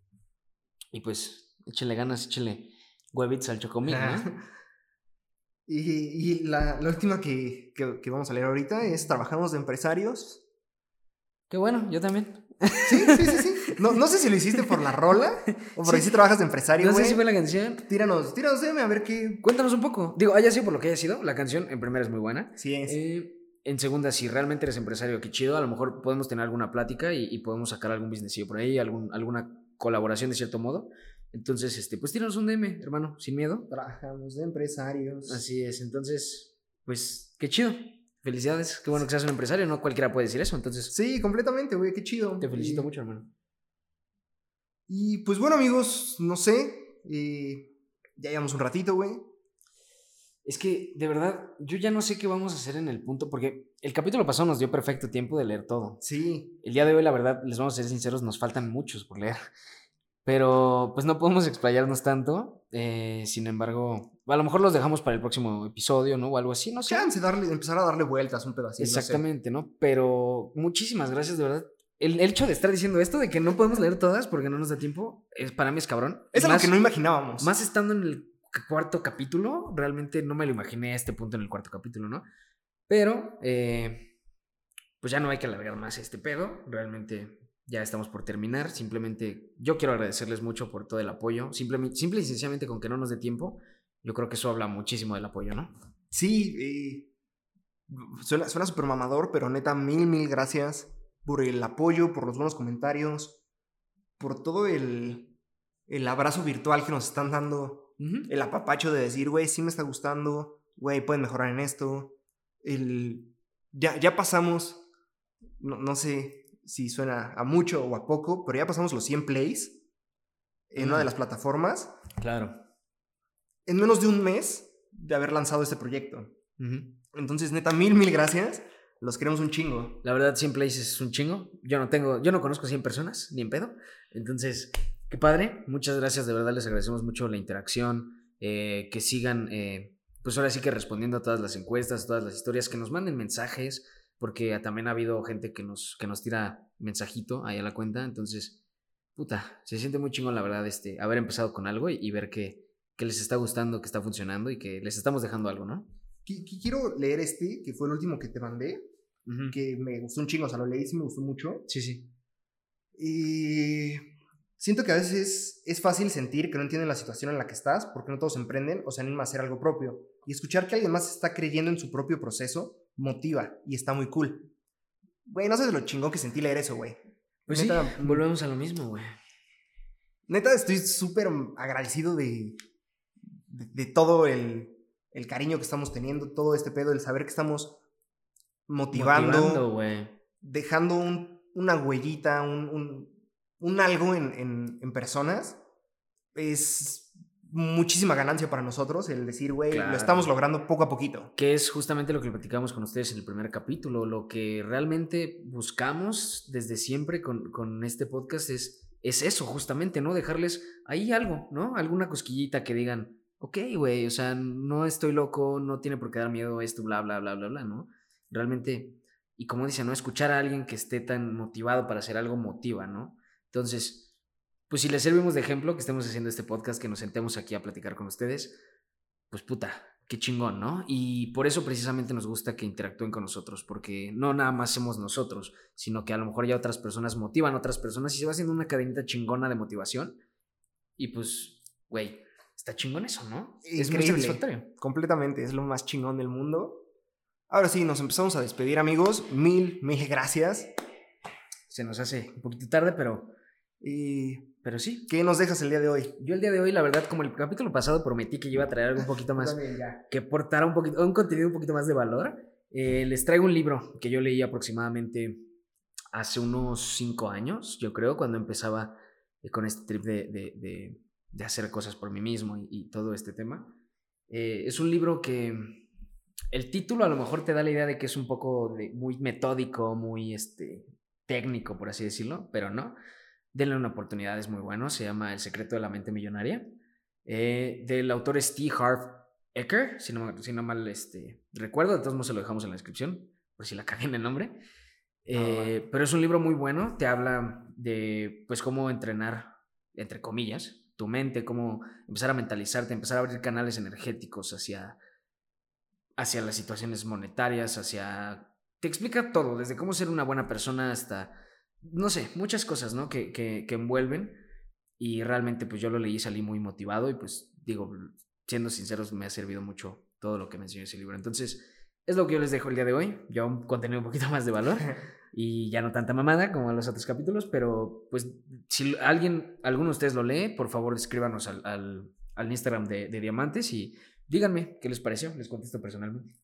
Y pues, échenle ganas, échenle huevits al chocomil, ¿no? y y la, la última que, que- que vamos a leer ahorita es Trabajamos de empresarios. Qué bueno, yo también. Sí, sí, sí, sí. No, no sé si lo hiciste por la rola o porque sí, trabajas de empresario, No sé si fue la canción. Tíranos, tíranos, dime a ver qué... Cuéntanos un poco. Digo, haya sido por lo que haya sido, la canción en primera es muy buena. Sí es. Eh, en segunda, si realmente eres empresario, qué chido. A lo mejor podemos tener alguna plática y, y podemos sacar algún businessillo por ahí, algún, alguna colaboración de cierto modo. Entonces, este, pues tíranos un DM, hermano, sin miedo. Trabajamos de empresarios. Así es. Entonces, pues, qué chido. Felicidades. Qué bueno que seas un empresario. No cualquiera puede decir eso. Entonces, Sí, completamente, güey, qué chido. te felicito Y- mucho, hermano. Y pues bueno, amigos, no sé. eh, ya llevamos un ratito, güey. Es que, de verdad, yo ya no sé qué vamos a hacer en el punto, porque el capítulo pasado nos dio perfecto tiempo de leer todo. Sí. El día de hoy, la verdad, les vamos a ser sinceros, nos faltan muchos por leer. Pero pues no podemos explayarnos tanto. eh, sin embargo, a lo mejor los dejamos para el próximo episodio, ¿no? O algo así, no sé. Chance, darle, empezar a darle vueltas un pedacito. no sé. Exactamente, ¿no? Pero muchísimas gracias, de verdad. El, el hecho de estar diciendo esto, de que no podemos leer todas porque no nos da tiempo, es, para mí es cabrón. Es algo más- que no imaginábamos. Más estando en el cuarto capítulo, realmente no me lo imaginé a este punto en el cuarto capítulo, ¿no? Pero, eh, pues ya no hay que alargar más este pedo. Realmente ya estamos por terminar. Simplemente yo quiero agradecerles mucho por todo el apoyo. Simplemente, simple y sencillamente con que no nos dé tiempo, yo creo que eso habla muchísimo del apoyo, ¿no? Sí, eh, suena, suena súper mamador, pero neta, mil, mil gracias por el apoyo, por los buenos comentarios, por todo el, el abrazo virtual que nos están dando, el apapacho de decir, güey, sí me está gustando, güey, pueden mejorar en esto. El, ya, ya pasamos, no, no sé si suena a mucho o a poco, pero ya pasamos los 100 plays en una de Mm. las plataformas Claro. en menos de un mes de haber lanzado este proyecto. Entonces, neta, mil, mil gracias. Los queremos un chingo. La verdad, 100 plays es un chingo. Yo no tengo, yo no conozco 100 personas, ni en pedo. Entonces, qué padre. Muchas gracias, de verdad les agradecemos mucho la interacción. eh, que sigan, eh, pues ahora sí que respondiendo a todas las encuestas, todas las historias, que nos manden mensajes, porque también ha habido gente que nos, que nos tira mensajito ahí a la cuenta. Entonces, puta, se siente muy chingón, la verdad, este, haber empezado con algo y, y ver que, que les está gustando, que está funcionando y que les estamos dejando algo, ¿no? Qui- qui- Quiero leer este, que fue el último que te mandé, Ujú. que me gustó un chingo. O sea, lo leí y me gustó mucho. Sí, sí. Y siento que a veces es fácil sentir que no entienden la situación en la que estás, porque no todos emprenden o se animan a hacer algo propio. Y escuchar que alguien más está creyendo en su propio proceso motiva y está muy cool. Güey, no sabes lo chingón que sentí leer eso, güey. Pues Neta, sí, volvemos a lo mismo, güey. Neta, estoy súper agradecido de, de, de todo el, el cariño que estamos teniendo, todo este pedo, el saber que estamos motivando, dejando un- una huellita, un, un- un algo en, en- en personas. Es muchísima ganancia para nosotros el decir, güey, Claro. lo estamos logrando poco a poquito. Que es justamente lo que platicamos con ustedes en el primer capítulo. Lo que realmente buscamos desde siempre con, con este podcast es, es eso, justamente, ¿no? Dejarles ahí algo, ¿no? Alguna cosquillita que digan, ok, güey, o sea, no estoy loco, no tiene por qué dar miedo esto, bla, bla, bla, bla, bla, ¿no? Realmente, y como dice, ¿no? Escuchar a alguien que esté tan motivado para hacer algo motiva, ¿no? Entonces, pues si les servimos de ejemplo que estemos haciendo este podcast, que nos sentemos aquí a platicar con ustedes, pues puta, qué chingón, ¿no? Y por eso precisamente nos gusta que interactúen con nosotros, porque no nada más somos nosotros, sino que a lo mejor ya otras personas motivan a otras personas y se va haciendo una cadenita chingona de motivación. Y pues, güey, está chingón eso, ¿no? Es muy satisfactorio. Completamente, es lo más chingón del mundo. Ahora sí, nos empezamos a despedir, amigos. Mil, mil gracias. Se nos hace un poquito tarde, pero, ¿Y pero sí. qué nos dejas el día de hoy? Yo el día de hoy, la verdad, como el capítulo pasado prometí que yo iba a traer algo un poquito más que aportara un poquito, un contenido un poquito más de valor, eh, les traigo un libro que yo leí aproximadamente hace unos cinco años, yo creo, cuando empezaba eh, con este trip de, de- de- de hacer cosas por mí mismo y, y todo este tema. Eh, es un libro que el título a lo mejor te da la idea de que es un poco muy metódico, muy este, técnico, por así decirlo, pero no. Denle una oportunidad, es muy bueno. Se llama El secreto de la mente millonaria. eh, del autor Steve Harv Ecker, si no, si no mal este, recuerdo, de todos modos se lo dejamos en la descripción, por si la cagué en el nombre. Eh, Pero es un libro muy bueno, te habla de pues cómo entrenar, entre comillas, tu mente, cómo empezar a mentalizarte, empezar a abrir canales energéticos hacia, hacia las situaciones monetarias, hacia te explica todo, desde cómo ser una buena persona hasta, no sé, muchas cosas, ¿no? Que, que, que envuelven. Y realmente, pues yo lo leí, salí muy motivado y pues digo, siendo sinceros, me ha servido mucho todo lo que me enseñó ese libro. Entonces, es lo que yo les dejo el día de hoy. Ya un contenido un poquito más de valor y ya no tanta mamada como en los otros capítulos, pero pues si alguien, alguno de ustedes lo lee, por favor escríbanos al, al, al Instagram de, de Diamantes y díganme qué les pareció, les contesto personalmente.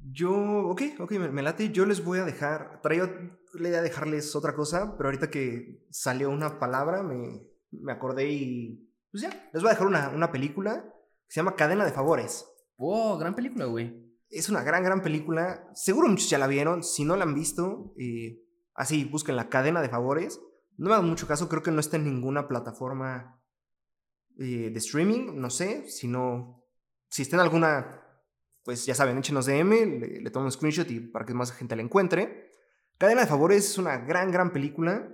Yo, ok, ok, me, me, late. Yo les voy a dejar, traía la idea de dejarles otra cosa, pero ahorita que salió una palabra me, me acordé y pues ya, les voy a dejar una, una película que se llama Cadena de Favores. Wow, gran película, güey. Es una gran, gran película. Seguro muchos ya la vieron. Si no la han visto, eh, así, busquen la Cadena de Favores. No me da mucho caso, creo que no está en ninguna plataforma eh, de streaming, no sé. Si no, si está en alguna, pues ya saben, échenos DM, le, le tomo un screenshot y para que más gente la encuentre. Cadena de Favores es una gran, gran película.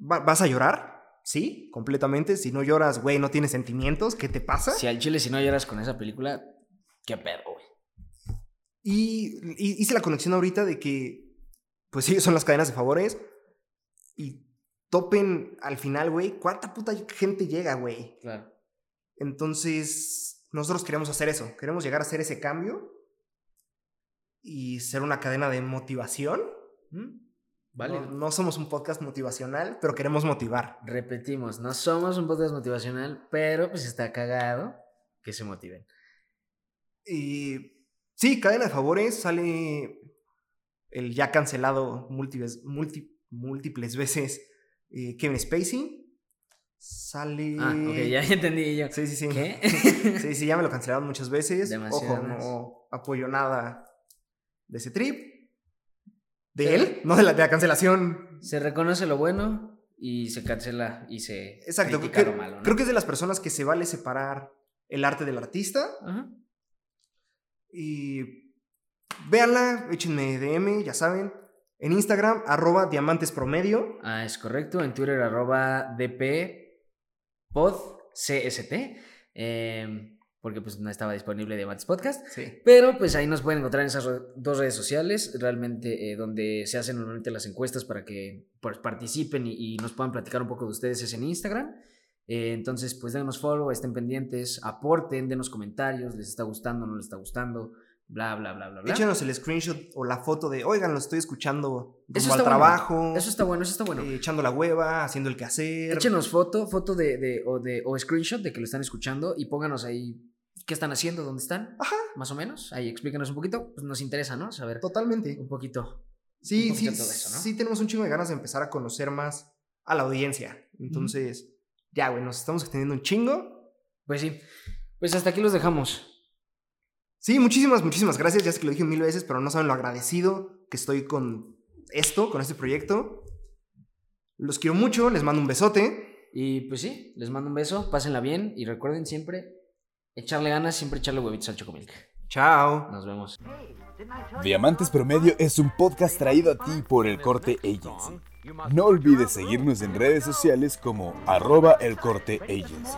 Va, vas a llorar, sí, completamente. Si no lloras, güey, no tienes sentimientos, ¿qué te pasa? Si al chile, si no lloras con esa película, qué pedo, güey. Y, y, hice la conexión ahorita de que, pues sí, son las cadenas de favores. Y topen al final, güey, ¿cuánta puta gente llega, güey? Claro. Entonces, nosotros queremos hacer eso. Queremos llegar a hacer ese cambio y ser una cadena de motivación. ¿Mm? Vale. No, no, somos un podcast motivacional, pero queremos motivar. Repetimos, no somos un podcast motivacional, pero pues está cagado que se motiven. Y sí, cadena de favores, sale el ya cancelado múltiples, múltiples veces eh, Kevin Spacey. Sale. Ah, ok, ya entendí yo. Sí, sí, sí. ¿Qué? sí, sí, ya me lo cancelaron muchas veces. Demasiadas. Ojo, no apoyo nada de ese trip. De él, no de la, de la cancelación. Se reconoce lo bueno y se cancela y se Exacto, critica creo, lo malo. ¿no? creo que es de las personas que se vale separar el arte del artista. Ajá. Y véanla, échenme DM, ya saben. En Instagram, arroba diamantes promedio. Ah, es correcto. En Twitter, arroba dppodcst. Eh, porque pues no estaba disponible Diamantes Podcast. Sí. Pero pues ahí nos pueden encontrar en esas dos redes sociales, realmente eh, donde se hacen normalmente las encuestas para que pues, participen y, y nos puedan platicar un poco de ustedes es en Instagram. Eh, entonces pues denos follow, estén pendientes, aporten, denos comentarios, les está gustando, no les está gustando, bla, bla, bla, bla, bla. Échenos el screenshot o la foto de, oigan, lo estoy escuchando Eso al bueno. trabajo. Eso está bueno, eso está bueno. eh, echando la hueva, haciendo el quehacer. Échenos foto, foto de, de, o, de, o screenshot de que lo están escuchando y pónganos ahí qué están haciendo, dónde están, Ajá, más o menos. Ahí explíquenos un poquito, pues nos interesa, ¿no? Saber totalmente. un poquito. Sí, un sí, poquito todo eso, ¿no? sí tenemos un chingo de ganas de empezar a conocer más a la audiencia. Entonces, ya, güey, nos estamos extendiendo un chingo. Pues sí, pues hasta aquí los dejamos. Sí, muchísimas, muchísimas gracias. Ya sé que lo dije mil veces, pero no saben lo agradecido que estoy con esto, con este proyecto. Los quiero mucho, les mando un besote. Y pues sí, les mando un beso, pásenla bien y recuerden siempre echarle ganas, siempre echarle huevitos al chocomilk. Chao. Nos vemos. Diamantes Promedio es un podcast traído a ti por el Corte Agency. No olvides seguirnos en redes sociales como arroba el corte agency.